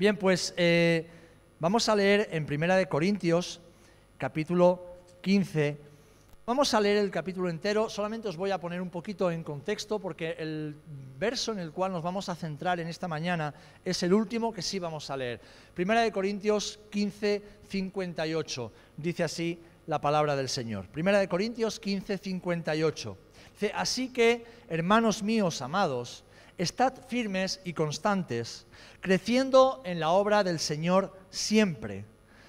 Bien, pues eh, vamos a leer en Primera de Corintios, capítulo 15. Vamos a leer el capítulo entero, solamente os voy a poner un poquito en contexto porque el verso en el cual nos vamos a centrar en esta mañana es el último que sí vamos a leer. Primera de Corintios 15, 58. Dice así la palabra del Señor. Primera de Corintios 15, 58. Dice, así que, hermanos míos amados, estad firmes y constantes, creciendo en la obra del Señor siempre,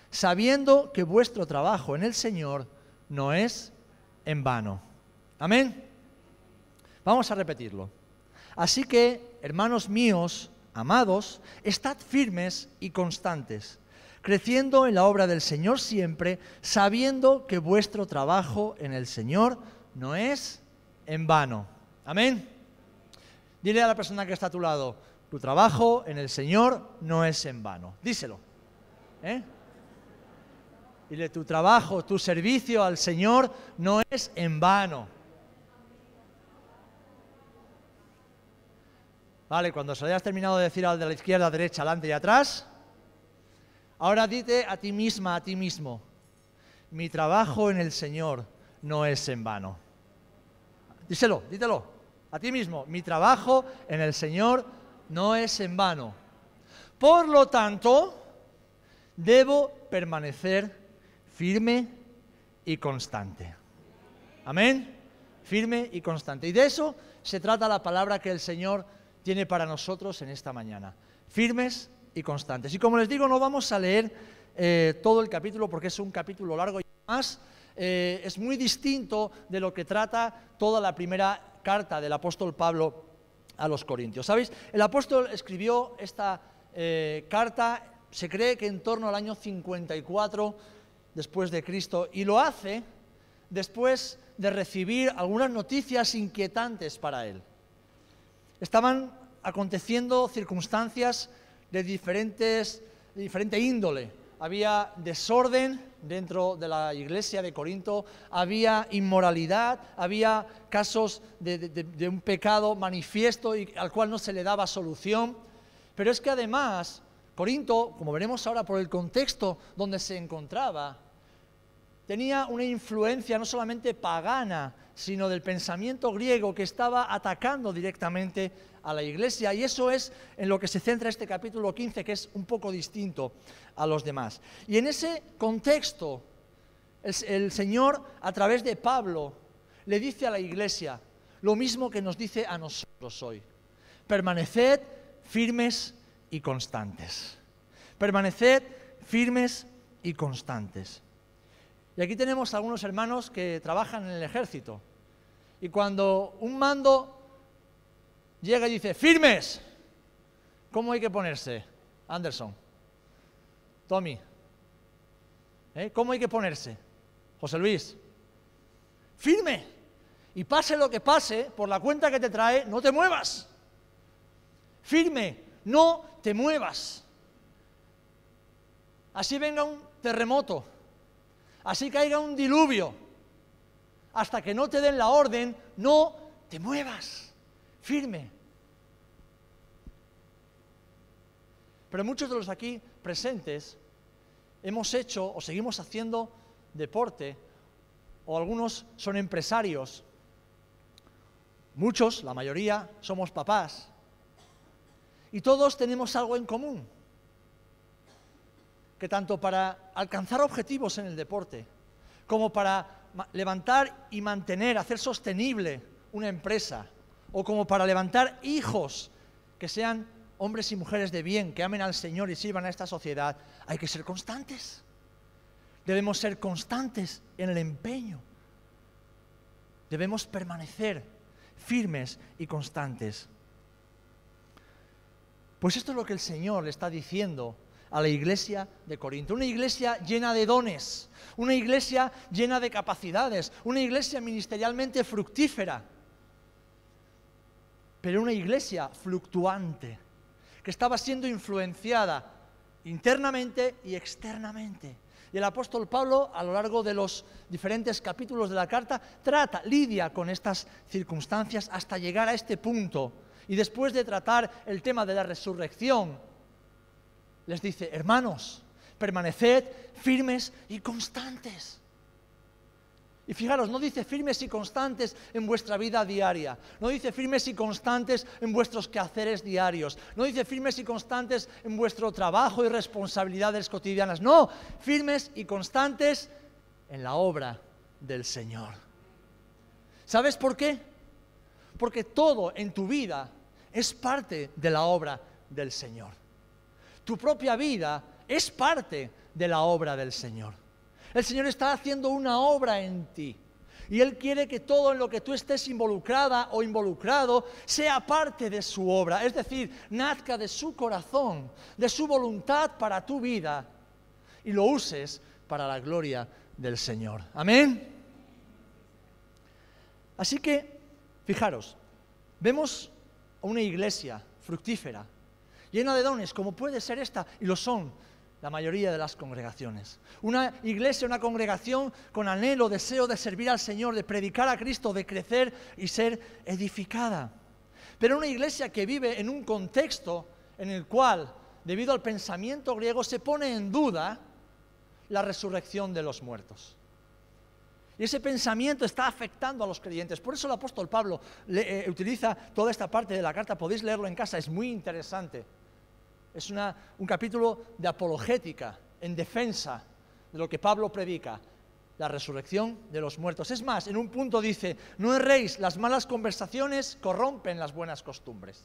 sabiendo que vuestro trabajo en el Señor no es en vano. Amén. Vamos a repetirlo. Así que, hermanos míos, amados, estad firmes y constantes, creciendo en la obra del Señor siempre, sabiendo que vuestro trabajo en el Señor no es en vano. Amén. Dile a la persona que está a tu lado, tu trabajo en el Señor no es en vano. Díselo. ¿eh? Dile, tu trabajo, tu servicio al Señor no es en vano. Vale, cuando se hayas terminado de decir al de la izquierda, derecha, adelante y atrás, ahora dite a ti misma, a ti mismo, mi trabajo en el Señor no es en vano. Díselo, dítelo a ti mismo, mi trabajo en el Señor no es en vano. Por lo tanto, debo permanecer firme y constante. Amén. Firme y constante. Y de eso se trata la palabra que el Señor tiene para nosotros en esta mañana. Firmes y constantes. Y como les digo, no vamos a leer eh, todo el capítulo porque es un capítulo largo y más eh, es muy distinto de lo que trata toda la primera carta del apóstol Pablo a los Corintios. ¿Sabéis? El apóstol escribió esta eh, carta, se cree que en torno al año 54 después de Cristo, y lo hace después de recibir algunas noticias inquietantes para él. Estaban aconteciendo circunstancias de, diferentes, de diferente índole. Había desorden, dentro de la iglesia de Corinto, había inmoralidad, había casos de, un pecado manifiesto al cual no se le daba solución. Pero es que además, Corinto, como veremos ahora por el contexto donde se encontraba, tenía una influencia no solamente pagana, sino del pensamiento griego que estaba atacando directamente a la iglesia. Y eso es en lo que se centra este capítulo 15, que es un poco distinto a los demás. Y en ese contexto, el, Señor, a través de Pablo, le dice a la iglesia lo mismo que nos dice a nosotros hoy. Permaneced firmes y constantes. Permaneced firmes y constantes. Y aquí tenemos algunos hermanos que trabajan en el ejército. Y cuando un mando llega y dice, firmes, ¿cómo hay que ponerse? Anderson, Tommy, ¿Eh? ¿cómo hay que ponerse? José Luis, firme. Y pase lo que pase, por la cuenta que te trae, no te muevas. Firme, no te muevas. Así venga un terremoto, así caiga un diluvio, hasta que no te den la orden, no te muevas. Firme. Pero muchos de los aquí presentes hemos hecho o seguimos haciendo deporte, o algunos son empresarios, muchos, la mayoría, somos papás, y todos tenemos algo en común, que tanto para alcanzar objetivos en el deporte, como para levantar y mantener, hacer sostenible una empresa, o como para levantar hijos que sean hombres y mujeres de bien, que amen al Señor y sirvan a esta sociedad, hay que ser constantes. Debemos ser constantes en el empeño. Debemos permanecer firmes y constantes. Pues esto es lo que el Señor le está diciendo a la iglesia de Corinto. Una iglesia llena de dones, una iglesia llena de capacidades, una iglesia ministerialmente fructífera pero una iglesia fluctuante, que estaba siendo influenciada internamente y externamente. Y el apóstol Pablo, a lo largo de los diferentes capítulos de la carta, trata, lidia con estas circunstancias hasta llegar a este punto. Y después de tratar el tema de la resurrección, les dice, hermanos, permaneced firmes y constantes. Y fijaros, no dice firmes y constantes en vuestra vida diaria, no dice firmes y constantes en vuestros quehaceres diarios, no dice firmes y constantes en vuestro trabajo y responsabilidades cotidianas, no, firmes y constantes en la obra del Señor. ¿Sabes por qué? Porque todo en tu vida es parte de la obra del Señor. Tu propia vida es parte de la obra del Señor. El Señor está haciendo una obra en ti. Y Él quiere que todo en lo que tú estés involucrada o involucrado sea parte de su obra. Es decir, nazca de su corazón, de su voluntad para tu vida y lo uses para la gloria del Señor. Amén. Así que, fijaros, vemos una iglesia fructífera, llena de dones, como puede ser esta, y lo son la mayoría de las congregaciones. Una iglesia, una congregación con anhelo, deseo de servir al Señor, de predicar a Cristo, de crecer y ser edificada. Pero una iglesia que vive en un contexto en el cual, debido al pensamiento griego, se pone en duda la resurrección de los muertos. Y ese pensamiento está afectando a los creyentes. Por eso el apóstol Pablo eh, utiliza toda esta parte de la carta. Podéis leerlo en casa, es muy interesante. Es un capítulo de apologética, en defensa de lo que Pablo predica, la resurrección de los muertos. Es más, en un punto dice, no erréis, las malas conversaciones corrompen las buenas costumbres.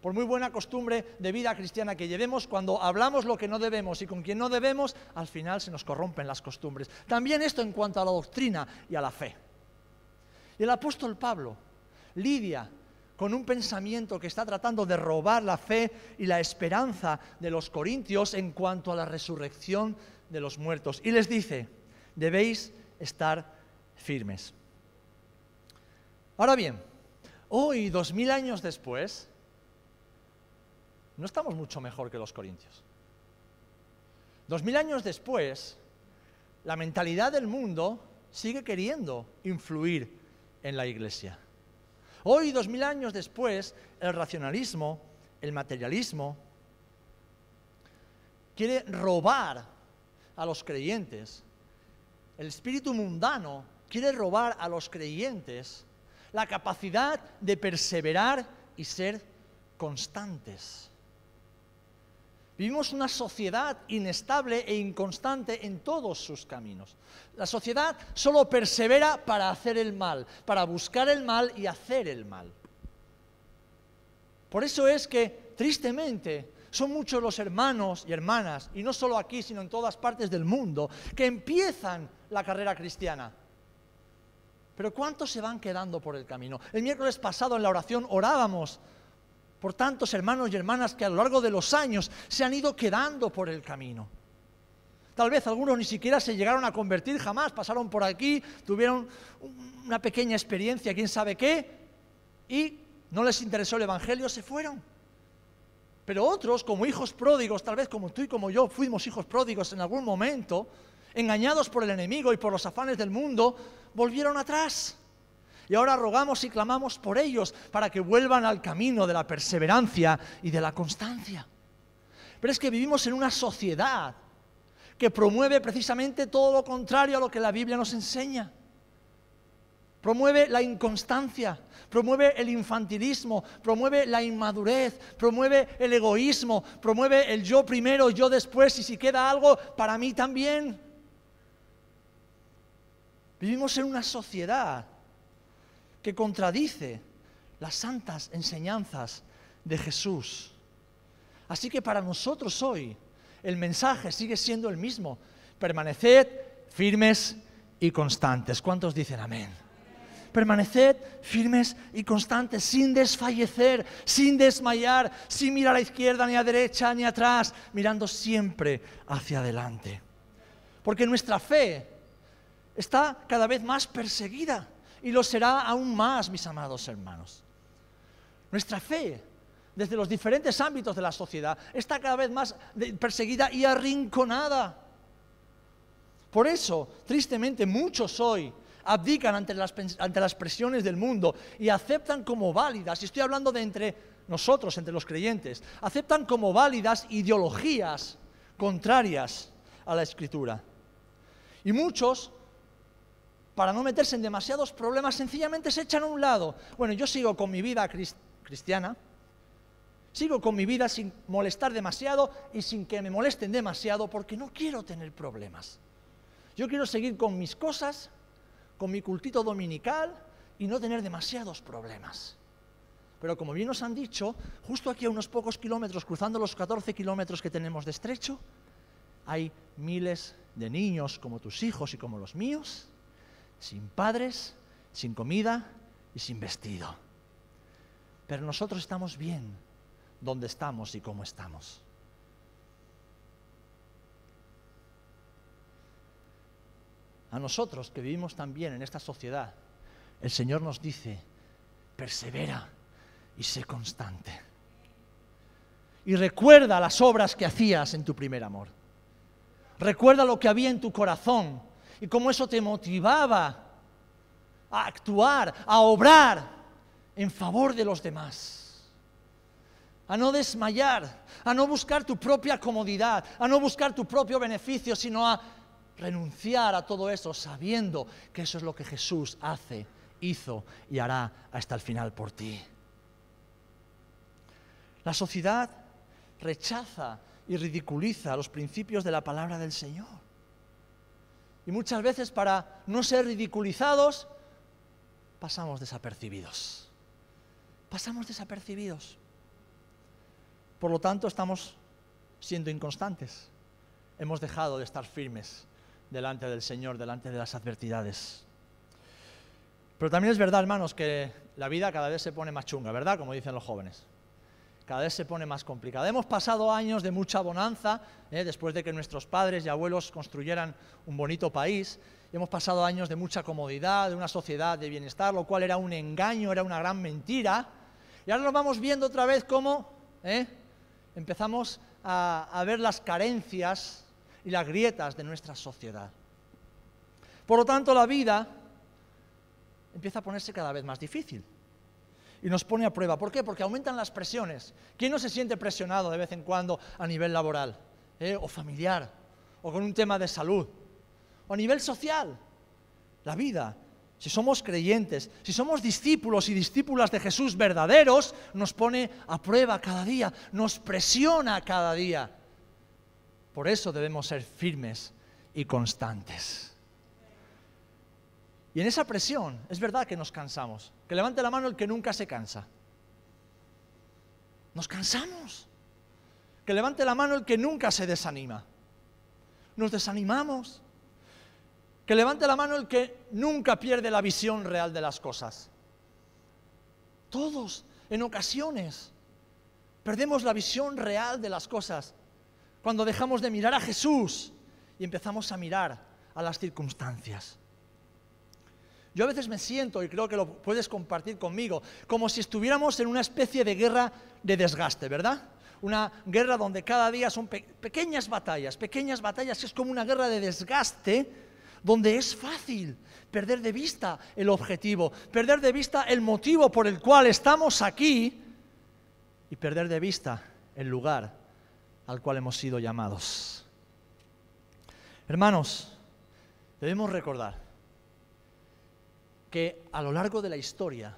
Por muy buena costumbre de vida cristiana que llevemos, cuando hablamos lo que no debemos y con quien no debemos, al final se nos corrompen las costumbres. También esto en cuanto a la doctrina y a la fe. Y el apóstol Pablo lidia con un pensamiento que está tratando de robar la fe y la esperanza de los corintios en cuanto a la resurrección de los muertos. Y les dice, debéis estar firmes. Ahora bien, hoy, dos mil años después, no estamos mucho mejor que los corintios. Dos mil años después, la mentalidad del mundo sigue queriendo influir en la iglesia. Hoy, dos mil años después, el racionalismo, el materialismo, quiere robar a los creyentes. El espíritu mundano quiere robar a los creyentes la capacidad de perseverar y ser constantes. Vivimos una sociedad inestable e inconstante en todos sus caminos. La sociedad solo persevera para hacer el mal, para buscar el mal y hacer el mal. Por eso es que, tristemente, son muchos los hermanos y hermanas, y no solo aquí, sino en todas partes del mundo, que empiezan la carrera cristiana. Pero ¿cuántos se van quedando por el camino? El miércoles pasado en la oración orábamos por tantos hermanos y hermanas que a lo largo de los años se han ido quedando por el camino. Tal vez algunos ni siquiera se llegaron a convertir jamás, pasaron por aquí, tuvieron una pequeña experiencia, quién sabe qué, y no les interesó el Evangelio, se fueron. Pero otros, como hijos pródigos, tal vez como tú y como yo fuimos hijos pródigos en algún momento, engañados por el enemigo y por los afanes del mundo, volvieron atrás. Y ahora rogamos y clamamos por ellos para que vuelvan al camino de la perseverancia y de la constancia. Pero es que vivimos en una sociedad que promueve precisamente todo lo contrario a lo que la Biblia nos enseña. Promueve la inconstancia, promueve el infantilismo, promueve la inmadurez, promueve el egoísmo, promueve el yo primero, yo después y si queda algo, para mí también. Vivimos en una sociedad que contradice las santas enseñanzas de Jesús. Así que para nosotros hoy el mensaje sigue siendo el mismo. Permaneced firmes y constantes. ¿Cuántos dicen amén? Permaneced firmes y constantes, sin desfallecer, sin desmayar, sin mirar a la izquierda, ni a derecha, ni atrás, mirando siempre hacia adelante. Porque nuestra fe está cada vez más perseguida y lo será aún más, mis amados hermanos. Nuestra fe, desde los diferentes ámbitos de la sociedad, está cada vez más perseguida y arrinconada. Por eso, tristemente, muchos hoy abdican ante las, ante las presiones del mundo y aceptan como válidas, y estoy hablando de entre nosotros, entre los creyentes, aceptan como válidas ideologías contrarias a la escritura. Y muchos, para no meterse en demasiados problemas, sencillamente se echan a un lado. Bueno, yo sigo con mi vida cristiana, sigo con mi vida sin molestar demasiado y sin que me molesten demasiado porque no quiero tener problemas. Yo quiero seguir con mis cosas, con mi cultito dominical y no tener demasiados problemas. Pero como bien nos han dicho, justo aquí a unos pocos kilómetros, cruzando los 14 kilómetros que tenemos de estrecho, hay miles de niños como tus hijos y como los míos, sin padres, sin comida y sin vestido. Pero nosotros estamos bien donde estamos y cómo estamos. A nosotros que vivimos también en esta sociedad, el Señor nos dice, persevera y sé constante. Y recuerda las obras que hacías en tu primer amor. Recuerda lo que había en tu corazón y cómo eso te motivaba a actuar, a obrar en favor de los demás. A no desmayar, a no buscar tu propia comodidad, a no buscar tu propio beneficio, sino a renunciar a todo eso sabiendo que eso es lo que Jesús hace, hizo y hará hasta el final por ti. La sociedad rechaza y ridiculiza los principios de la palabra del Señor. Y muchas veces para no ser ridiculizados, pasamos desapercibidos. Pasamos desapercibidos. Por lo tanto, estamos siendo inconstantes. Hemos dejado de estar firmes delante del Señor, delante de las adversidades. Pero también es verdad, hermanos, que la vida cada vez se pone más chunga, ¿verdad? Como dicen los jóvenes cada vez se pone más complicada. Hemos pasado años de mucha bonanza, ¿eh? después de que nuestros padres y abuelos construyeran un bonito país. Hemos pasado años de mucha comodidad, de una sociedad de bienestar, lo cual era un engaño, era una gran mentira. Y ahora nos vamos viendo otra vez cómo ¿eh? empezamos a, a ver las carencias y las grietas de nuestra sociedad. Por lo tanto, la vida empieza a ponerse cada vez más difícil y nos pone a prueba. ¿Por qué? Porque aumentan las presiones. ¿Quién no se siente presionado de vez en cuando a nivel laboral eh? o familiar o con un tema de salud o a nivel social? La vida, si somos creyentes, si somos discípulos y discípulas de Jesús verdaderos, nos pone a prueba cada día, nos presiona cada día. Por eso debemos ser firmes y constantes. Y en esa presión es verdad que nos cansamos. Que levante la mano el que nunca se cansa. Nos cansamos. Que levante la mano el que nunca se desanima. Nos desanimamos. Que levante la mano el que nunca pierde la visión real de las cosas. Todos, en ocasiones, perdemos la visión real de las cosas cuando dejamos de mirar a Jesús y empezamos a mirar a las circunstancias. Yo a veces me siento, y creo que lo puedes compartir conmigo, como si estuviéramos en una especie de guerra de desgaste, ¿verdad? Una guerra donde cada día son pequeñas batallas, pequeñas batallas, que es como una guerra de desgaste, donde es fácil perder de vista el objetivo, perder de vista el motivo por el cual estamos aquí y perder de vista el lugar al cual hemos sido llamados. Hermanos, debemos recordar que a lo largo de la historia,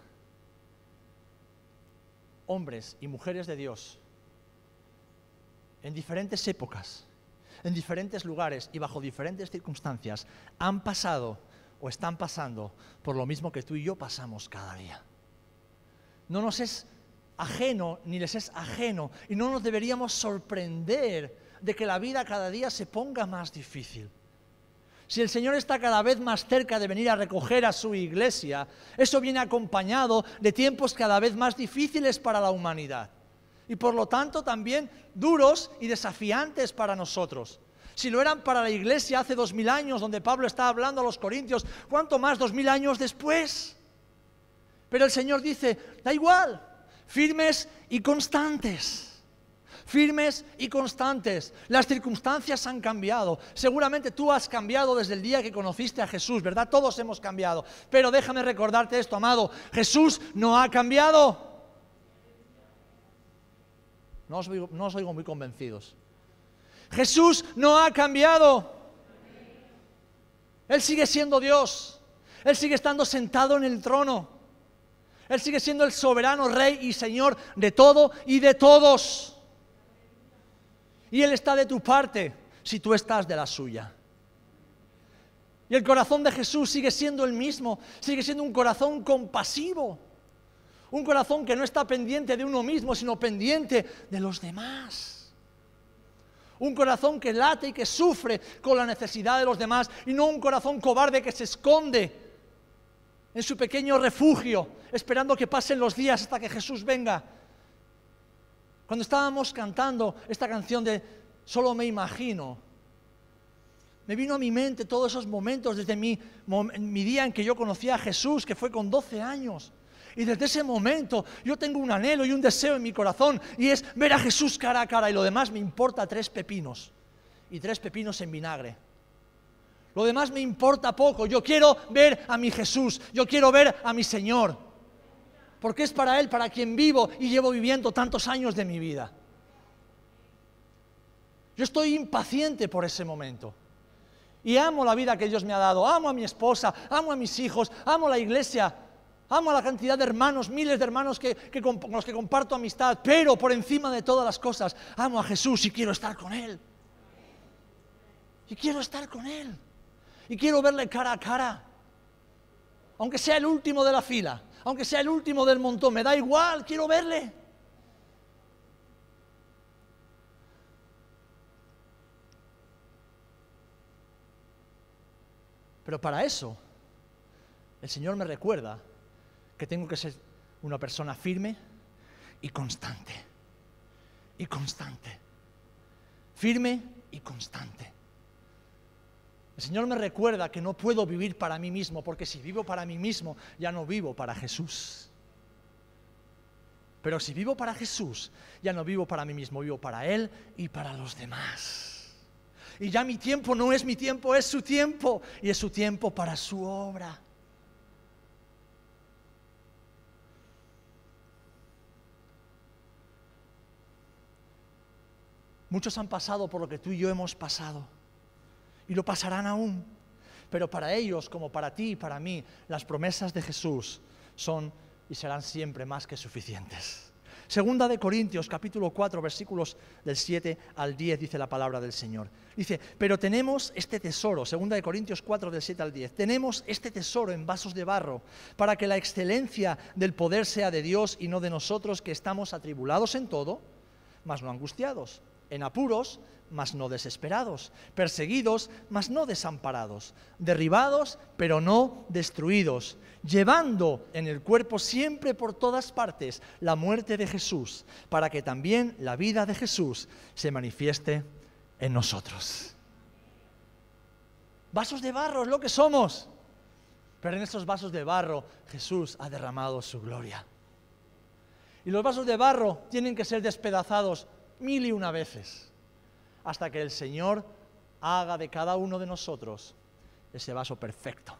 hombres y mujeres de Dios, en diferentes épocas, en diferentes lugares y bajo diferentes circunstancias, han pasado o están pasando por lo mismo que tú y yo pasamos cada día. No nos es ajeno, ni les es ajeno, y no nos deberíamos sorprender de que la vida cada día se ponga más difícil si el Señor está cada vez más cerca de venir a recoger a su iglesia, eso viene acompañado de tiempos cada vez más difíciles para la humanidad y por lo tanto también duros y desafiantes para nosotros. Si lo eran para la iglesia hace dos mil años, donde Pablo está hablando a los corintios, ¿cuánto más dos mil años después? Pero el Señor dice, da igual, firmes y constantes firmes y constantes. Las circunstancias han cambiado. Seguramente tú has cambiado desde el día que conociste a Jesús, ¿verdad? Todos hemos cambiado. Pero déjame recordarte esto, amado. Jesús no ha cambiado. No os, oigo, muy convencidos. Jesús no ha cambiado. Él sigue siendo Dios. Él sigue estando sentado en el trono. Él sigue siendo el soberano rey y señor de todo y de todos. Y Él está de tu parte si tú estás de la suya. Y el corazón de Jesús sigue siendo el mismo, sigue siendo un corazón compasivo, un corazón que no está pendiente de uno mismo, sino pendiente de los demás. Un corazón que late y que sufre con la necesidad de los demás y no un corazón cobarde que se esconde en su pequeño refugio, esperando que pasen los días hasta que Jesús venga. Cuando estábamos cantando esta canción de Solo me imagino, me vino a mi mente todos esos momentos desde mi, mi día en que yo conocí a Jesús, que fue con 12 años. Y desde ese momento yo tengo un anhelo y un deseo en mi corazón y es ver a Jesús cara a cara y lo demás me importa tres pepinos y tres pepinos en vinagre. Lo demás me importa poco. Yo quiero ver a mi Jesús, yo quiero ver a mi Señor. Porque es para Él, para quien vivo y llevo viviendo tantos años de mi vida. Yo estoy impaciente por ese momento. Y amo la vida que Dios me ha dado, amo a mi esposa, amo a mis hijos, amo la iglesia, amo a la cantidad de hermanos, miles de hermanos que, con los que comparto amistad, pero por encima de todas las cosas, amo a Jesús y quiero estar con Él. Y quiero estar con Él. Y quiero verle cara a cara. Aunque sea el último de la fila, aunque sea el último del montón, me da igual, quiero verle. Pero para eso, el Señor me recuerda que tengo que ser una persona firme y constante. Y constante. Firme y constante. El Señor me recuerda que no puedo vivir para mí mismo, porque si vivo para mí mismo, ya no vivo para Jesús. Pero si vivo para Jesús, ya no vivo para mí mismo, vivo para Él y para los demás. Y ya mi tiempo no es mi tiempo, es su tiempo. Y es su tiempo para su obra. Muchos han pasado por lo que tú y yo hemos pasado. Y lo pasarán aún. Pero para ellos, como para ti y para mí, las promesas de Jesús son y serán siempre más que suficientes. Segunda de Corintios, capítulo 4, versículos del 7 al 10, dice la palabra del Señor. Dice, pero tenemos este tesoro, segunda de Corintios 4, del 7 al 10, tenemos este tesoro en vasos de barro, para que la excelencia del poder sea de Dios y no de nosotros, que estamos atribulados en todo, mas no angustiados, en apuros, mas no desesperados, perseguidos, mas no desamparados, derribados, pero no destruidos, llevando en el cuerpo siempre por todas partes la muerte de Jesús, para que también la vida de Jesús se manifieste en nosotros. Vasos de barro es lo que somos, pero en estos vasos de barro Jesús ha derramado su gloria. Y los vasos de barro tienen que ser despedazados mil y una veces hasta que el Señor haga de cada uno de nosotros ese vaso perfecto.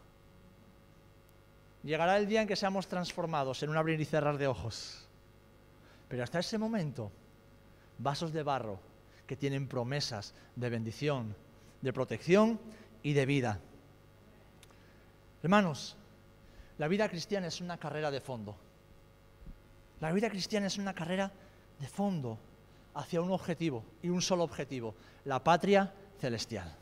Llegará el día en que seamos transformados en un abrir y cerrar de ojos. Pero hasta ese momento, vasos de barro que tienen promesas de bendición, de protección y de vida. Hermanos, la vida cristiana es una carrera de fondo. La vida cristiana es una carrera de fondo hacia un objetivo y un solo objetivo, la patria celestial.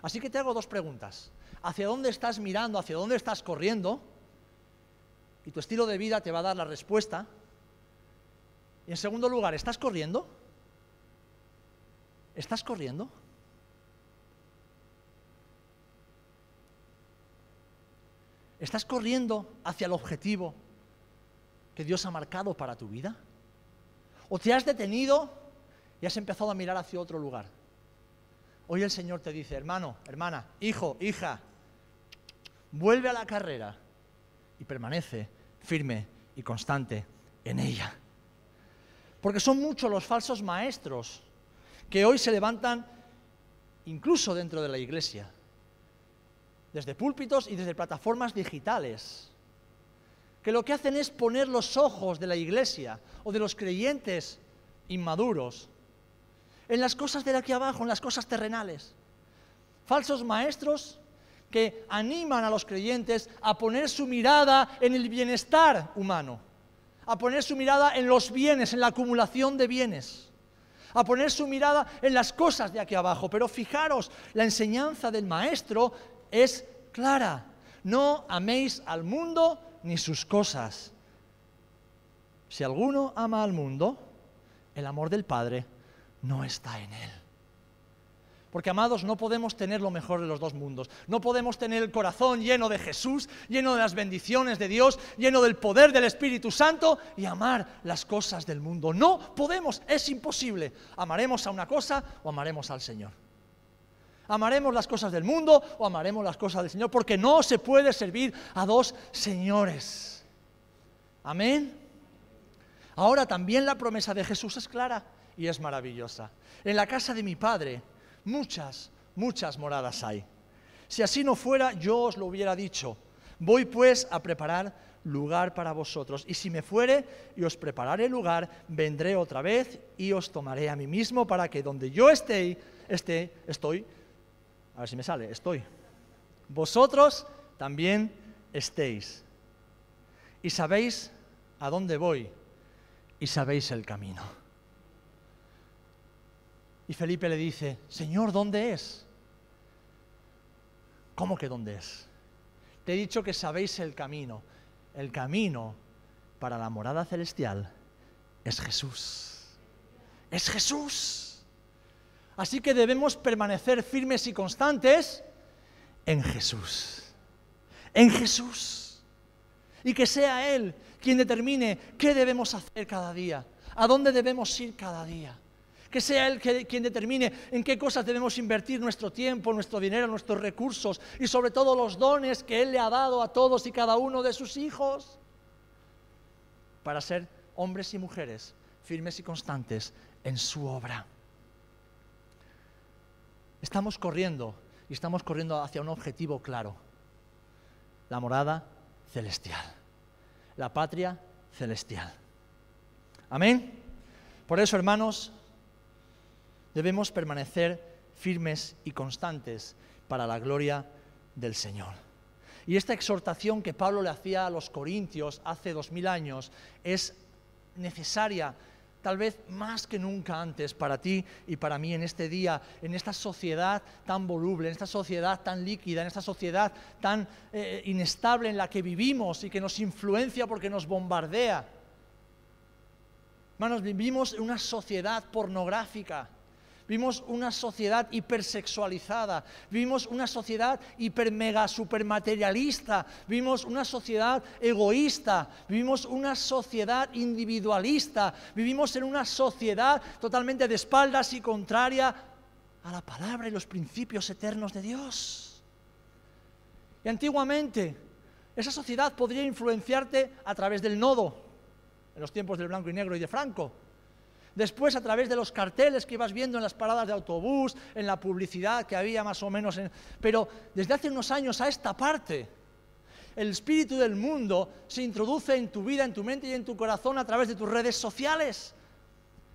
Así que te hago dos preguntas. ¿Hacia dónde estás mirando? ¿Hacia dónde estás corriendo? Y tu estilo de vida te va a dar la respuesta. Y en segundo lugar, ¿estás corriendo? ¿Estás corriendo? ¿Estás corriendo hacia el objetivo que Dios ha marcado para tu vida? O te has detenido y has empezado a mirar hacia otro lugar. Hoy el Señor te dice, hermano, hermana, hijo, hija, vuelve a la carrera y permanece firme y constante en ella. Porque son muchos los falsos maestros que hoy se levantan incluso dentro de la iglesia, desde púlpitos y desde plataformas digitales que lo que hacen es poner los ojos de la iglesia o de los creyentes inmaduros, en las cosas de aquí abajo, en las cosas terrenales. Falsos maestros que animan a los creyentes a poner su mirada en el bienestar humano, a poner su mirada en los bienes, en la acumulación de bienes, a poner su mirada en las cosas de aquí abajo. Pero fijaros, la enseñanza del maestro es clara. No améis al mundo ni sus cosas. Si alguno ama al mundo, el amor del Padre no está en él. Porque, amados, no podemos tener lo mejor de los dos mundos. No podemos tener el corazón lleno de Jesús, lleno de las bendiciones de Dios, lleno del poder del Espíritu Santo y amar las cosas del mundo. No podemos, es imposible. Amaremos a una cosa o amaremos al Señor. Amaremos las cosas del mundo o amaremos las cosas del Señor, porque no se puede servir a dos señores. Amén. Ahora también la promesa de Jesús es clara y es maravillosa. En la casa de mi Padre muchas, muchas moradas hay. Si así no fuera, yo os lo hubiera dicho. Voy pues a preparar lugar para vosotros. Y si me fuere y os prepararé lugar, vendré otra vez y os tomaré a mí mismo para que donde yo esté, esté, estoy, a ver si me sale, estoy. Vosotros también estéis. Y sabéis a dónde voy y sabéis el camino. Y Felipe le dice, Señor, ¿dónde es? ¿Cómo que dónde es? Te he dicho que sabéis el camino. El camino para la morada celestial es Jesús. Es Jesús. Así que debemos permanecer firmes y constantes en Jesús. En Jesús. Y que sea Él quien determine qué debemos hacer cada día, a dónde debemos ir cada día que sea Él quien determine en qué cosas debemos invertir nuestro tiempo, nuestro dinero, nuestros recursos y sobre todo los dones que Él le ha dado a todos y cada uno de sus hijos para ser hombres y mujeres firmes y constantes en su obra. Estamos corriendo y estamos corriendo hacia un objetivo claro, la morada celestial, la patria celestial. Amén. Por eso, hermanos, debemos permanecer firmes y constantes para la gloria del Señor. Y esta exhortación que Pablo le hacía a los corintios hace dos mil años es necesaria, tal vez más que nunca antes, para ti y para mí en este día, en esta sociedad tan voluble, en esta sociedad tan líquida, en esta sociedad tan eh, inestable en la que vivimos y que nos influencia porque nos bombardea. Hermanos, vivimos en una sociedad pornográfica Vimos una sociedad hipersexualizada, vimos una sociedad hiper mega supermaterialista, vimos una sociedad egoísta, vivimos una sociedad individualista, vivimos en una sociedad totalmente de espaldas y contraria a la palabra y los principios eternos de Dios. Y antiguamente esa sociedad podría influenciarte a través del nodo, en los tiempos del blanco y negro y de Franco Después a través de los carteles que ibas viendo en las paradas de autobús, en la publicidad que había más o menos. Pero desde hace unos años a esta parte, el espíritu del mundo se introduce en tu vida, en tu mente y en tu corazón a través de tus redes sociales,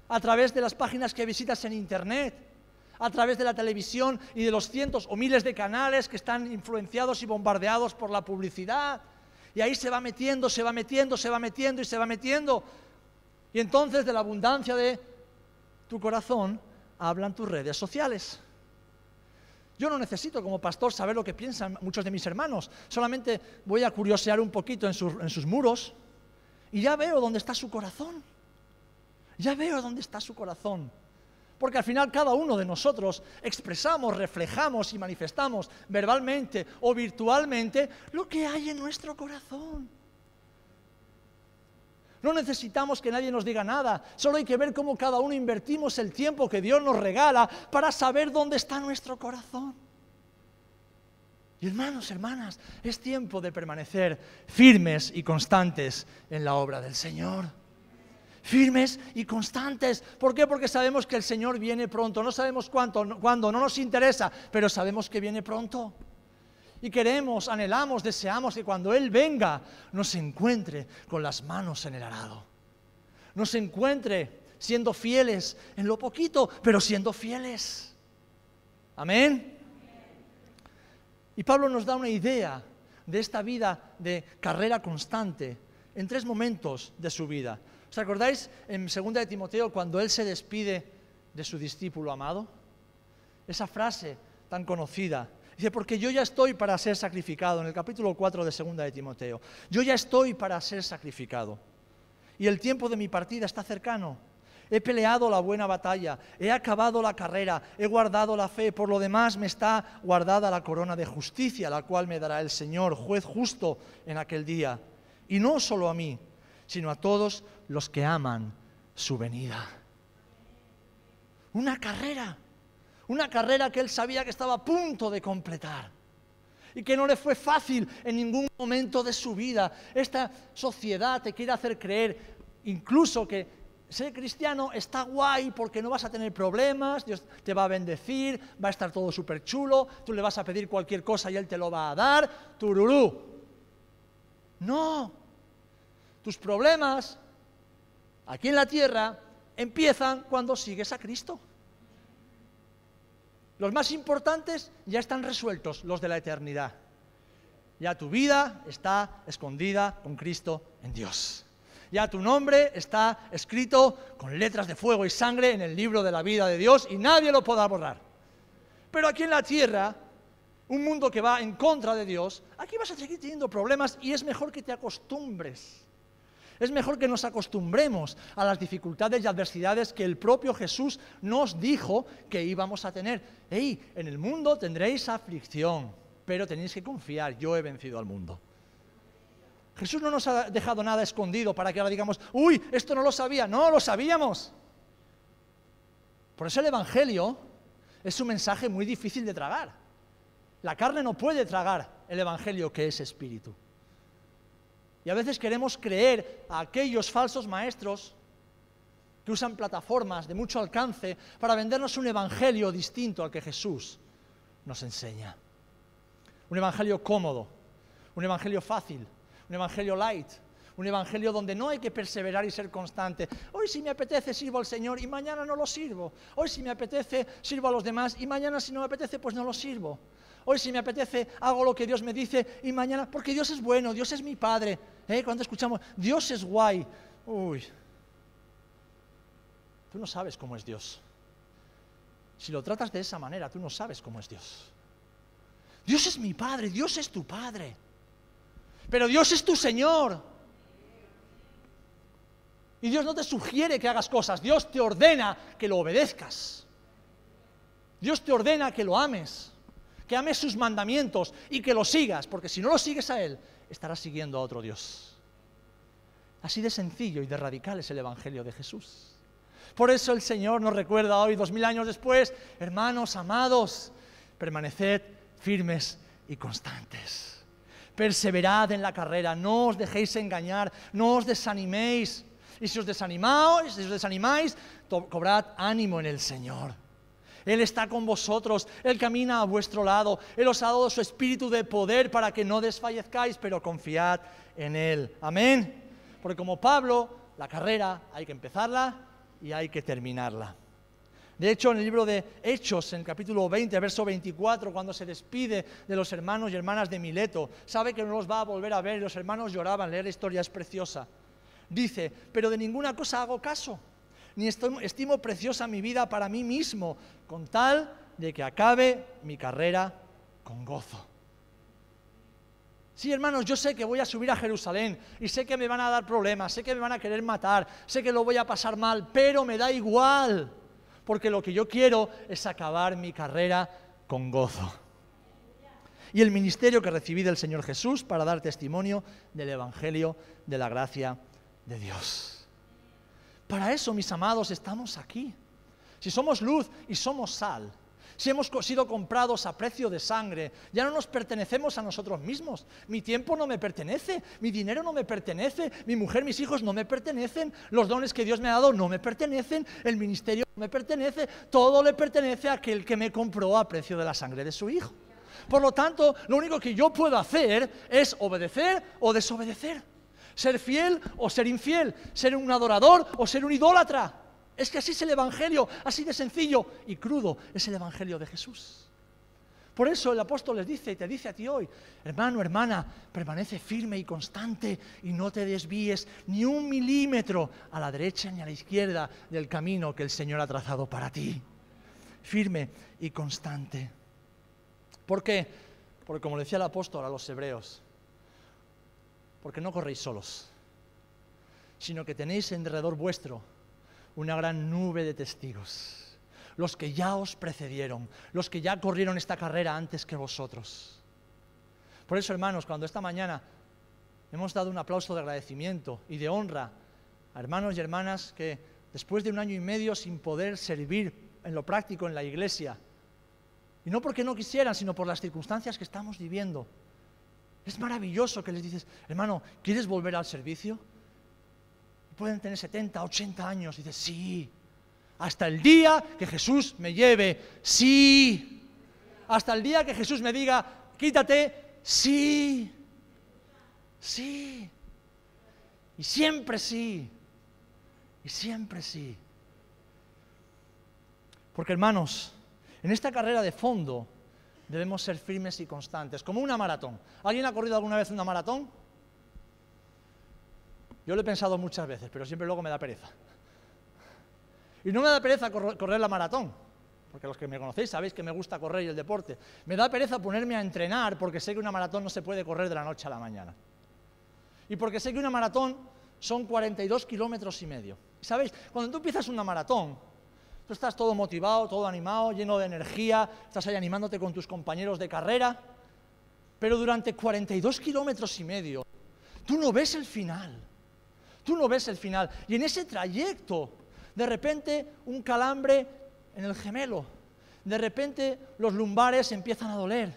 a través de las páginas que visitas en Internet, a través de la televisión y de los cientos o miles de canales que están influenciados y bombardeados por la publicidad. Y ahí se va metiendo, se va metiendo, se va metiendo y se va metiendo y entonces de la abundancia de tu corazón hablan tus redes sociales. Yo no necesito como pastor saber lo que piensan muchos de mis hermanos, solamente voy a curiosear un poquito en sus, muros y ya veo dónde está su corazón. Ya veo dónde está su corazón. Porque al final cada uno de nosotros expresamos, reflejamos y manifestamos verbalmente o virtualmente lo que hay en nuestro corazón. No necesitamos que nadie nos diga nada, solo hay que ver cómo cada uno invertimos el tiempo que Dios nos regala para saber dónde está nuestro corazón. Y hermanos, hermanas, es tiempo de permanecer firmes y constantes en la obra del Señor. Firmes y constantes. ¿Por qué? Porque sabemos que el Señor viene pronto. No sabemos cuánto, cuándo, no nos interesa, pero sabemos que viene pronto. Y queremos, anhelamos, deseamos que cuando Él venga nos encuentre con las manos en el arado. Nos encuentre siendo fieles en lo poquito, pero siendo fieles. Amén. Y Pablo nos da una idea de esta vida de carrera constante en tres momentos de su vida. ¿Os acordáis en 2 de Timoteo cuando él se despide de su discípulo amado? Esa frase tan conocida. Dice, porque yo ya estoy para ser sacrificado, en el capítulo 4 de 2 de Timoteo. Yo ya estoy para ser sacrificado. Y el tiempo de mi partida está cercano. He peleado la buena batalla, he acabado la carrera, he guardado la fe, por lo demás me está guardada la corona de justicia, la cual me dará el Señor, juez justo en aquel día. Y no solo a mí, sino a todos los que aman su venida. Una carrera, una carrera que él sabía que estaba a punto de completar y que no le fue fácil en ningún momento de su vida. Esta sociedad te quiere hacer creer incluso que ser cristiano está guay porque no vas a tener problemas, Dios te va a bendecir, va a estar todo súper chulo, tú le vas a pedir cualquier cosa y Él te lo va a dar, tururú. No, tus problemas aquí en la tierra empiezan cuando sigues a Cristo. Los más importantes ya están resueltos, los de la eternidad. Ya tu vida está escondida con Cristo en Dios. Ya tu nombre está escrito con letras de fuego y sangre en el libro de la vida de Dios y nadie lo podrá borrar. Pero aquí en la tierra, un mundo que va en contra de Dios, aquí vas a seguir teniendo problemas y es mejor que te acostumbres. Es mejor que nos acostumbremos a las dificultades y adversidades que el propio Jesús nos dijo que íbamos a tener. ¡Ey! En el mundo tendréis aflicción, pero tenéis que confiar, yo he vencido al mundo. Jesús no nos ha dejado nada escondido para que ahora digamos, uy, esto no lo sabía. No, lo sabíamos. Por eso el Evangelio es un mensaje muy difícil de tragar. La carne no puede tragar el Evangelio que es espíritu. Y a veces queremos creer a aquellos falsos maestros que usan plataformas de mucho alcance para vendernos un evangelio distinto al que Jesús nos enseña. Un evangelio cómodo, un evangelio fácil, un evangelio light, un evangelio donde no hay que perseverar y ser constante. Hoy si me apetece sirvo al Señor y mañana no lo sirvo. Hoy si me apetece sirvo a los demás y mañana si no me apetece pues no lo sirvo. Hoy si me apetece hago lo que Dios me dice y mañana, porque Dios es bueno, Dios es mi Padre. ¿Eh? Cuando escuchamos, Dios es guay, uy, tú no sabes cómo es Dios. Si lo tratas de esa manera, tú no sabes cómo es Dios. Dios es mi Padre, Dios es tu Padre. Pero Dios es tu Señor. Y Dios no te sugiere que hagas cosas, Dios te ordena que lo obedezcas. Dios te ordena que lo ames que ames sus mandamientos y que lo sigas, porque si no lo sigues a Él, estarás siguiendo a otro Dios. Así de sencillo y de radical es el Evangelio de Jesús. Por eso el Señor nos recuerda hoy, dos mil años después, hermanos amados, permaneced firmes y constantes. Perseverad en la carrera, no os dejéis engañar, no os desaniméis. Y si os desanimáis, si os desanimáis, cobrad ánimo en el Señor. Él está con vosotros, Él camina a vuestro lado, Él os ha dado su espíritu de poder para que no desfallezcáis, pero confiad en Él. Amén. Porque como Pablo, la carrera hay que empezarla y hay que terminarla. De hecho, en el libro de Hechos, en el capítulo 20, verso 24, cuando se despide de los hermanos y hermanas de Mileto, sabe que no los va a volver a ver y los hermanos lloraban, leer la historia es preciosa. Dice, pero de ninguna cosa hago caso ni estimo preciosa mi vida para mí mismo, con tal de que acabe mi carrera con gozo. Sí, hermanos, yo sé que voy a subir a Jerusalén y sé que me van a dar problemas, sé que me van a querer matar, sé que lo voy a pasar mal, pero me da igual, porque lo que yo quiero es acabar mi carrera con gozo. Y el ministerio que recibí del Señor Jesús para dar testimonio del Evangelio de la gracia de Dios. Para eso, mis amados, estamos aquí. Si somos luz y somos sal, si hemos sido comprados a precio de sangre, ya no nos pertenecemos a nosotros mismos. Mi tiempo no me pertenece, mi dinero no me pertenece, mi mujer, mis hijos no me pertenecen, los dones que Dios me ha dado no me pertenecen, el ministerio no me pertenece, todo le pertenece a aquel que me compró a precio de la sangre de su hijo. Por lo tanto, lo único que yo puedo hacer es obedecer o desobedecer ser fiel o ser infiel, ser un adorador o ser un idólatra. Es que así es el Evangelio, así de sencillo y crudo es el Evangelio de Jesús. Por eso el apóstol les dice y te dice a ti hoy, hermano, hermana, permanece firme y constante y no te desvíes ni un milímetro a la derecha ni a la izquierda del camino que el Señor ha trazado para ti. Firme y constante. ¿Por qué? Porque como decía el apóstol a los hebreos, porque no corréis solos, sino que tenéis en derredor vuestro una gran nube de testigos los que ya os precedieron, los que ya corrieron esta carrera antes que vosotros. Por eso, hermanos, cuando esta mañana hemos dado un aplauso de agradecimiento y de honra a hermanos y hermanas que después de un año y medio sin poder servir en lo práctico en la iglesia, y no porque no quisieran, sino por las circunstancias que estamos viviendo, es maravilloso que les dices, hermano, ¿quieres volver al servicio? Pueden tener 70, 80 años. Y dices, sí, hasta el día que Jesús me lleve, sí. Hasta el día que Jesús me diga, quítate, sí. Sí. Y siempre sí. Y siempre sí. Porque hermanos, en esta carrera de fondo debemos ser firmes y constantes, como una maratón. ¿Alguien ha corrido alguna vez una maratón? Yo lo he pensado muchas veces, pero siempre luego me da pereza. Y no me da pereza correr la maratón, porque los que me conocéis sabéis que me gusta correr y el deporte. Me da pereza ponerme a entrenar porque sé que una maratón no se puede correr de la noche a la mañana. Y porque sé que una maratón son 42 kilómetros y medio. ¿Sabéis? Cuando tú empiezas una maratón, tú estás todo motivado, todo animado, lleno de energía, estás ahí animándote con tus compañeros de carrera, pero durante 42 kilómetros y medio, tú no ves el final. Tú no ves el final. Y en ese trayecto de repente un calambre en el gemelo, de repente los lumbares empiezan a doler,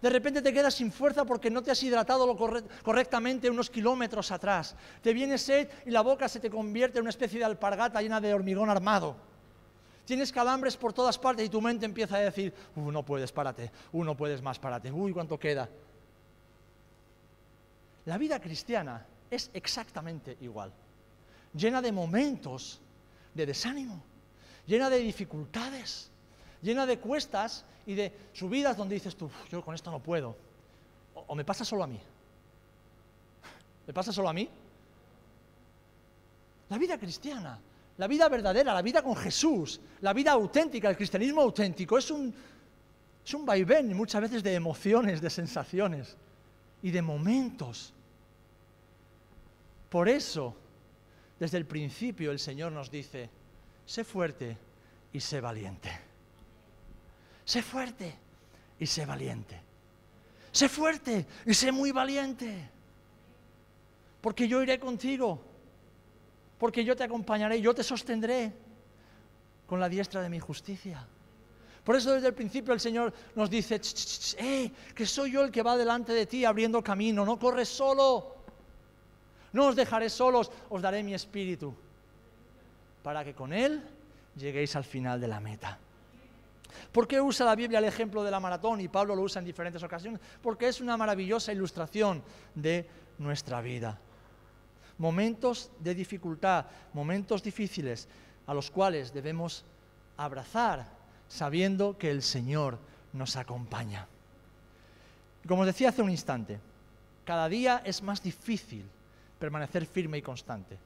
de repente te quedas sin fuerza porque no te has hidratado lo correctamente unos kilómetros atrás, te viene sed y la boca se te convierte en una especie de alpargata llena de hormigón armado. Tienes calambres por todas partes y tu mente empieza a decir, uh, no puedes, párate, uh, no puedes más, párate, uy, cuánto queda. La vida cristiana es exactamente igual, llena de momentos de desánimo, llena de dificultades, llena de cuestas y de subidas donde dices tú, yo con esto no puedo. O, me pasa solo a mí. ¿Me pasa solo a mí? La vida cristiana, la vida verdadera, la vida con Jesús, la vida auténtica, el cristianismo auténtico, es un, es un vaivén muchas veces de emociones, de sensaciones y de momentos. Por eso desde el principio el Señor nos dice, sé fuerte y sé valiente. Sé fuerte y sé valiente. Sé fuerte y sé muy valiente. Porque yo iré contigo. Porque yo te acompañaré, yo te sostendré con la diestra de mi justicia. Por eso desde el principio el Señor nos dice, eh, que soy yo el que va delante de ti abriendo camino, no corres solo. No os dejaré solos, os daré mi espíritu, para que con él lleguéis al final de la meta. ¿Por qué usa la Biblia el ejemplo de la maratón y Pablo lo usa en diferentes ocasiones? Porque es una maravillosa ilustración de nuestra vida. Momentos de dificultad, momentos difíciles a los cuales debemos abrazar sabiendo que el Señor nos acompaña. Como os decía hace un instante, cada día es más difícil permanecer firme y constante.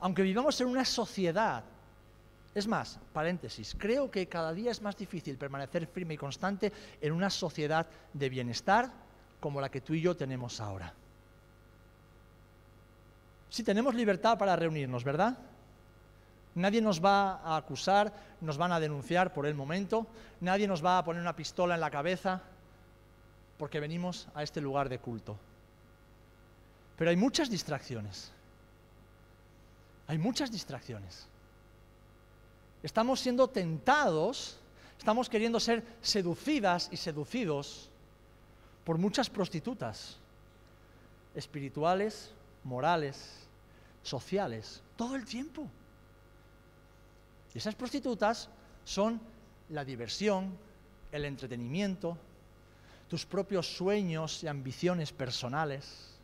Aunque vivamos en una sociedad, es más, paréntesis, creo que cada día es más difícil permanecer firme y constante en una sociedad de bienestar como la que tú y yo tenemos ahora. Si tenemos libertad para reunirnos, ¿verdad? Nadie nos va a acusar, nos van a denunciar por el momento, nadie nos va a poner una pistola en la cabeza porque venimos a este lugar de culto. Pero hay muchas distracciones. Hay muchas distracciones. Estamos siendo tentados, estamos queriendo ser seducidas y seducidos por muchas prostitutas, espirituales, morales, sociales, todo el tiempo. Y esas prostitutas son la diversión, el entretenimiento, tus propios sueños y ambiciones personales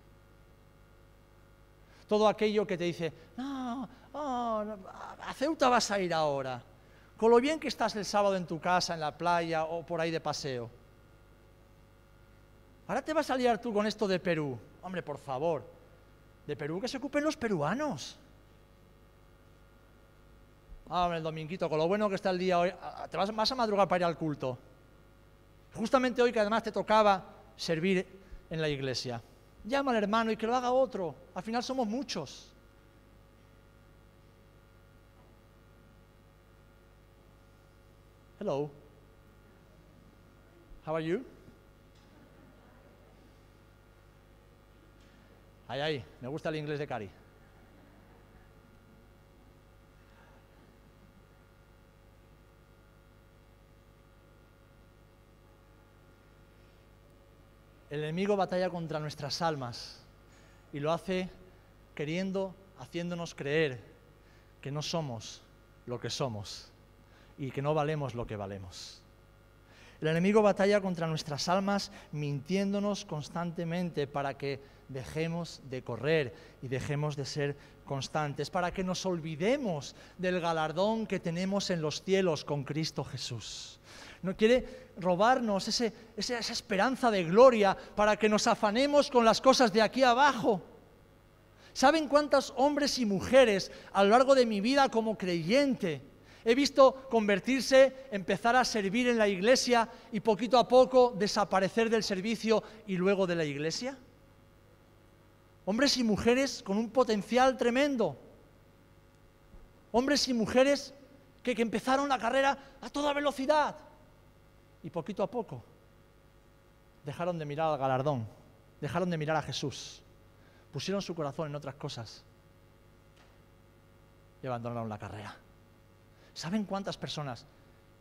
todo aquello que te dice, no, oh, a Ceuta vas a ir ahora, con lo bien que estás el sábado en tu casa, en la playa o por ahí de paseo. Ahora te vas a liar tú con esto de Perú. Hombre, por favor, de Perú que se ocupen los peruanos. Ah, el dominguito, con lo bueno que está el día hoy, te vas, vas a madrugar para ir al culto. Justamente hoy que además te tocaba servir en la iglesia. Llama al hermano y que lo haga otro. Al final somos muchos. Hello. How are you? Ay, ay, me gusta el inglés de Cari. El enemigo batalla contra nuestras almas y lo hace queriendo, haciéndonos creer que no somos lo que somos y que no valemos lo que valemos. El enemigo batalla contra nuestras almas mintiéndonos constantemente para que dejemos de correr y dejemos de ser constantes, para que nos olvidemos del galardón que tenemos en los cielos con Cristo Jesús no quiere robarnos esa, esa esperanza de gloria para que nos afanemos con las cosas de aquí abajo. ¿Saben cuántos hombres y mujeres a lo largo de mi vida como creyente he visto convertirse, empezar a servir en la iglesia y poquito a poco desaparecer del servicio y luego de la iglesia? Hombres y mujeres con un potencial tremendo. Hombres y mujeres que, empezaron la carrera a toda velocidad y poquito a poco dejaron de mirar al galardón, dejaron de mirar a Jesús, pusieron su corazón en otras cosas y abandonaron la carrera. ¿Saben cuántas personas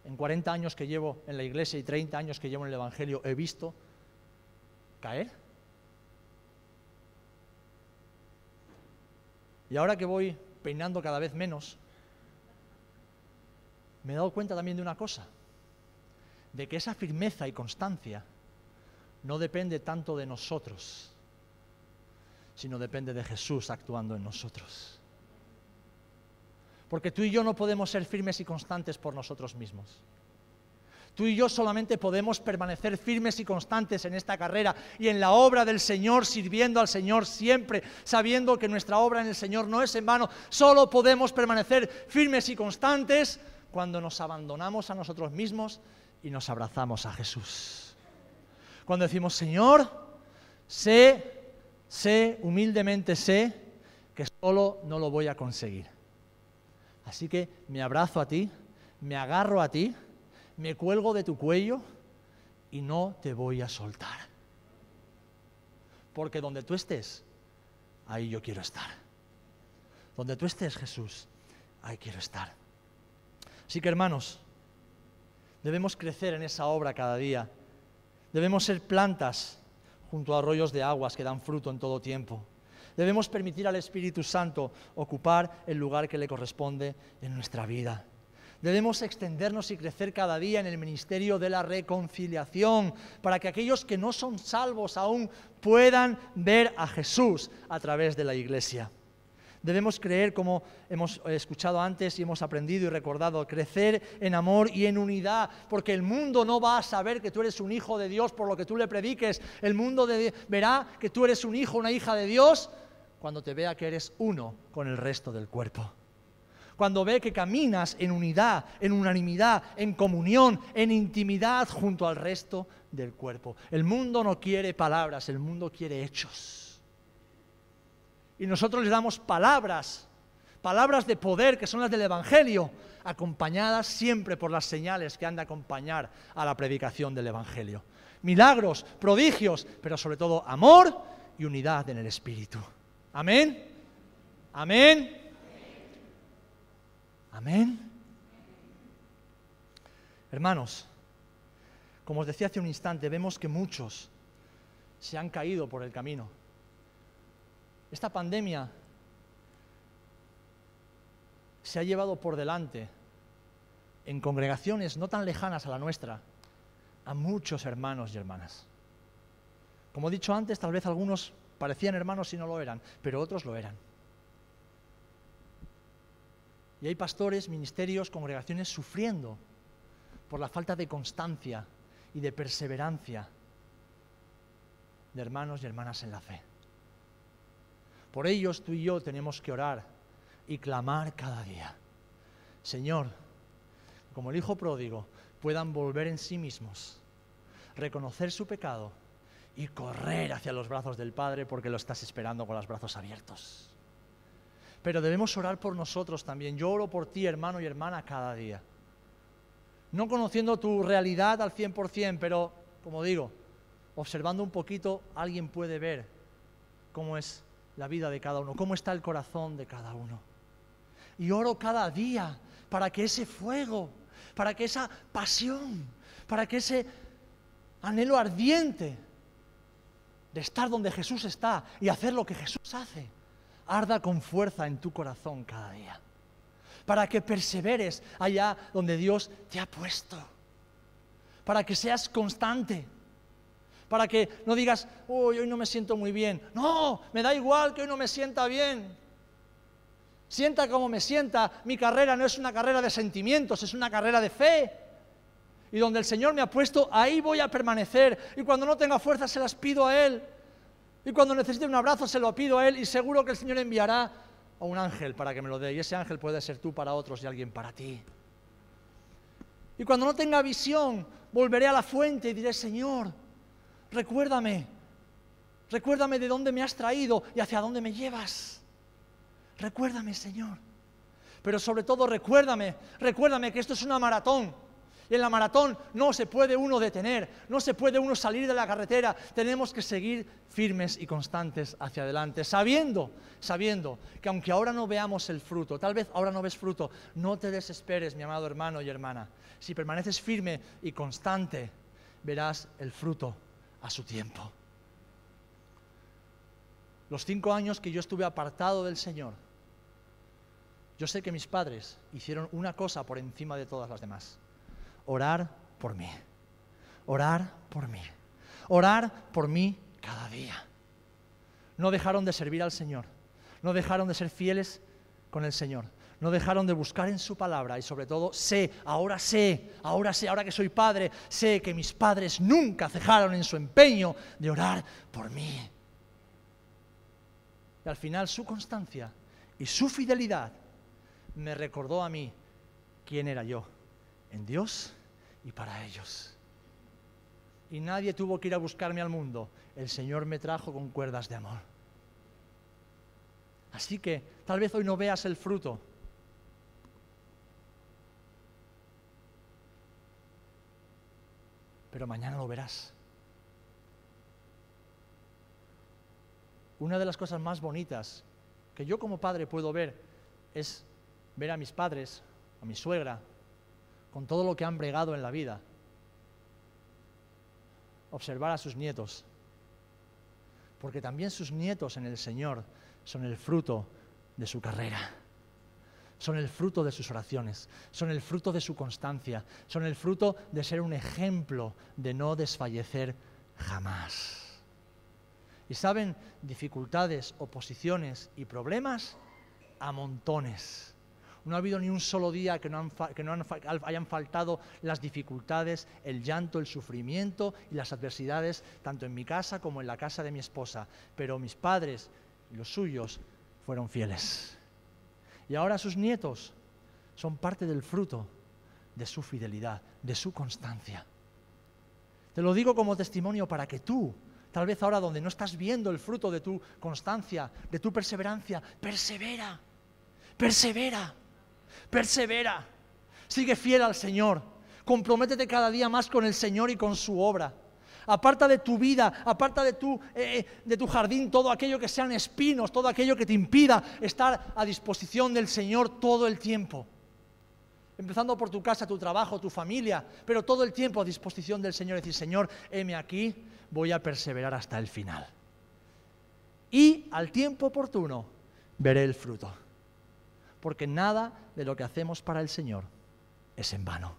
en 40 años que llevo en la iglesia y 30 años que llevo en el Evangelio he visto caer? Y ahora que voy peinando cada vez menos, me he dado cuenta también de una cosa de que esa firmeza y constancia no depende tanto de nosotros, sino depende de Jesús actuando en nosotros. Porque tú y yo no podemos ser firmes y constantes por nosotros mismos. Tú y yo solamente podemos permanecer firmes y constantes en esta carrera y en la obra del Señor, sirviendo al Señor siempre, sabiendo que nuestra obra en el Señor no es en vano. Solo podemos permanecer firmes y constantes cuando nos abandonamos a nosotros mismos y nos abrazamos a Jesús. Cuando decimos, Señor, sé, sé, humildemente sé que solo no lo voy a conseguir. Así que me abrazo a ti, me agarro a ti, me cuelgo de tu cuello y no te voy a soltar. Porque donde tú estés, ahí yo quiero estar. Donde tú estés, Jesús, ahí quiero estar. Así que hermanos, Debemos crecer en esa obra cada día. Debemos ser plantas junto a arroyos de aguas que dan fruto en todo tiempo. Debemos permitir al Espíritu Santo ocupar el lugar que le corresponde en nuestra vida. Debemos extendernos y crecer cada día en el ministerio de la reconciliación para que aquellos que no son salvos aún puedan ver a Jesús a través de la iglesia. Debemos creer, como hemos escuchado antes y hemos aprendido y recordado, crecer en amor y en unidad, porque el mundo no va a saber que tú eres un hijo de Dios por lo que tú le prediques. El mundo verá que tú eres un hijo, una hija de Dios, cuando te vea que eres uno con el resto del cuerpo. Cuando ve que caminas en unidad, en unanimidad, en comunión, en intimidad junto al resto del cuerpo. El mundo no quiere palabras, el mundo quiere hechos y nosotros les damos palabras, palabras de poder que son las del Evangelio, acompañadas siempre por las señales que han de acompañar a la predicación del Evangelio. Milagros, prodigios, pero sobre todo amor y unidad en el Espíritu. Amén. Amén. Amén. Hermanos, como os decía hace un instante, vemos que muchos se han caído por el camino esta pandemia se ha llevado por delante en congregaciones no tan lejanas a la nuestra a muchos hermanos y hermanas. Como he dicho antes, tal vez algunos parecían hermanos y no lo eran, pero otros lo eran. Y hay pastores, ministerios, congregaciones sufriendo por la falta de constancia y de perseverancia de hermanos y hermanas en la fe. Por ellos tú y yo tenemos que orar y clamar cada día. Señor, como el Hijo pródigo, puedan volver en sí mismos, reconocer su pecado y correr hacia los brazos del Padre porque lo estás esperando con los brazos abiertos. Pero debemos orar por nosotros también. Yo oro por ti, hermano y hermana, cada día. No conociendo tu realidad al 100%, pero, como digo, observando un poquito, alguien puede ver cómo es la vida de cada uno, cómo está el corazón de cada uno. Y oro cada día para que ese fuego, para que esa pasión, para que ese anhelo ardiente de estar donde Jesús está y hacer lo que Jesús hace, arda con fuerza en tu corazón cada día. Para que perseveres allá donde Dios te ha puesto. Para que seas constante. Para que no digas, uy, hoy no me siento muy bien. No, me da igual que hoy no me sienta bien. Sienta como me sienta. Mi carrera no es una carrera de sentimientos, es una carrera de fe. Y donde el Señor me ha puesto, ahí voy a permanecer. Y cuando no tenga fuerza, se las pido a Él. Y cuando necesite un abrazo, se lo pido a Él. Y seguro que el Señor enviará a un ángel para que me lo dé. Y ese ángel puede ser tú para otros y alguien para ti. Y cuando no tenga visión, volveré a la fuente y diré, Señor, recuérdame. Recuérdame de dónde me has traído y hacia dónde me llevas. Recuérdame, Señor. Pero sobre todo recuérdame, recuérdame que esto es una maratón y en la maratón no se puede uno detener, no se puede uno salir de la carretera. Tenemos que seguir firmes y constantes hacia adelante, sabiendo, sabiendo que aunque ahora no veamos el fruto, tal vez ahora no ves fruto, no te desesperes, mi amado hermano y hermana. Si permaneces firme y constante, verás el fruto a su tiempo. Los cinco años que yo estuve apartado del Señor, yo sé que mis padres hicieron una cosa por encima de todas las demás orar por mí. Orar por mí. Orar por mí cada día. No dejaron de servir al Señor. No dejaron de ser fieles con el Señor. No dejaron de buscar en su palabra y sobre todo sé, ahora sé, ahora sé, ahora que soy padre, sé que mis padres nunca cejaron en su empeño de orar por mí. Y al final su constancia y su fidelidad me recordó a mí quién era yo en Dios y para ellos. Y nadie tuvo que ir a buscarme al mundo. El Señor me trajo con cuerdas de amor. Así que tal vez hoy no veas el fruto. Pero mañana lo verás. Una de las cosas más bonitas que yo como padre puedo ver es ver a mis padres, a mi suegra, con todo lo que han bregado en la vida, observar a sus nietos, porque también sus nietos en el Señor son el fruto de su carrera, son el fruto de sus oraciones, son el fruto de su constancia, son el fruto de ser un ejemplo de no desfallecer jamás. Y saben, dificultades, oposiciones y problemas a montones no ha habido ni un solo día que no, hayan faltado las dificultades, el llanto, el sufrimiento y las adversidades, tanto en mi casa como en la casa de mi esposa. Pero mis padres y los suyos fueron fieles. Y ahora sus nietos son parte del fruto de su fidelidad, de su constancia. Te lo digo como testimonio para que tú, tal vez ahora donde no estás viendo el fruto de tu constancia, de tu perseverancia, persevera, persevera persevera, sigue fiel al Señor, comprométete cada día más con el Señor y con su obra. Aparta de tu vida, aparta de tu, eh, eh, de tu jardín todo aquello que sean espinos, todo aquello que te impida estar a disposición del Señor todo el tiempo. Empezando por tu casa, tu trabajo, tu familia, pero todo el tiempo a disposición del Señor. Decir, Señor, heme aquí, voy a perseverar hasta el final. Y al tiempo oportuno veré el fruto porque nada de lo que hacemos para el Señor es en vano.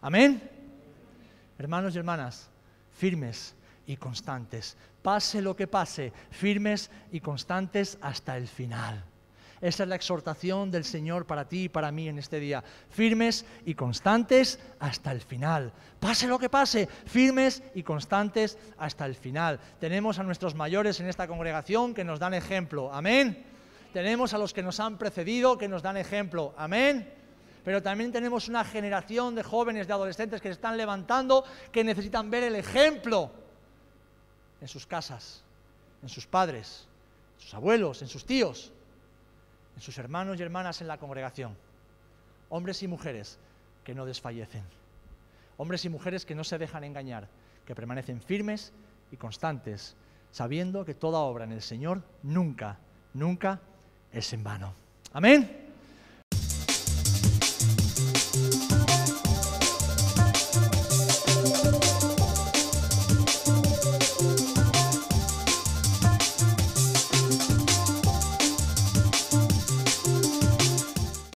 Amén. Hermanos y hermanas, firmes y constantes. Pase lo que pase, firmes y constantes hasta el final. Esa es la exhortación del Señor para ti y para mí en este día. Firmes y constantes hasta el final. Pase lo que pase, firmes y constantes hasta el final. Tenemos a nuestros mayores en esta congregación que nos dan ejemplo. Amén. Tenemos a los que nos han precedido que nos dan ejemplo. Amén. Pero también tenemos una generación de jóvenes, de adolescentes que se están levantando, que necesitan ver el ejemplo en sus casas, en sus padres, en sus abuelos, en sus tíos en sus hermanos y hermanas en la congregación. Hombres y mujeres que no desfallecen. Hombres y mujeres que no se dejan engañar, que permanecen firmes y constantes, sabiendo que toda obra en el Señor nunca, nunca es en vano. Amén.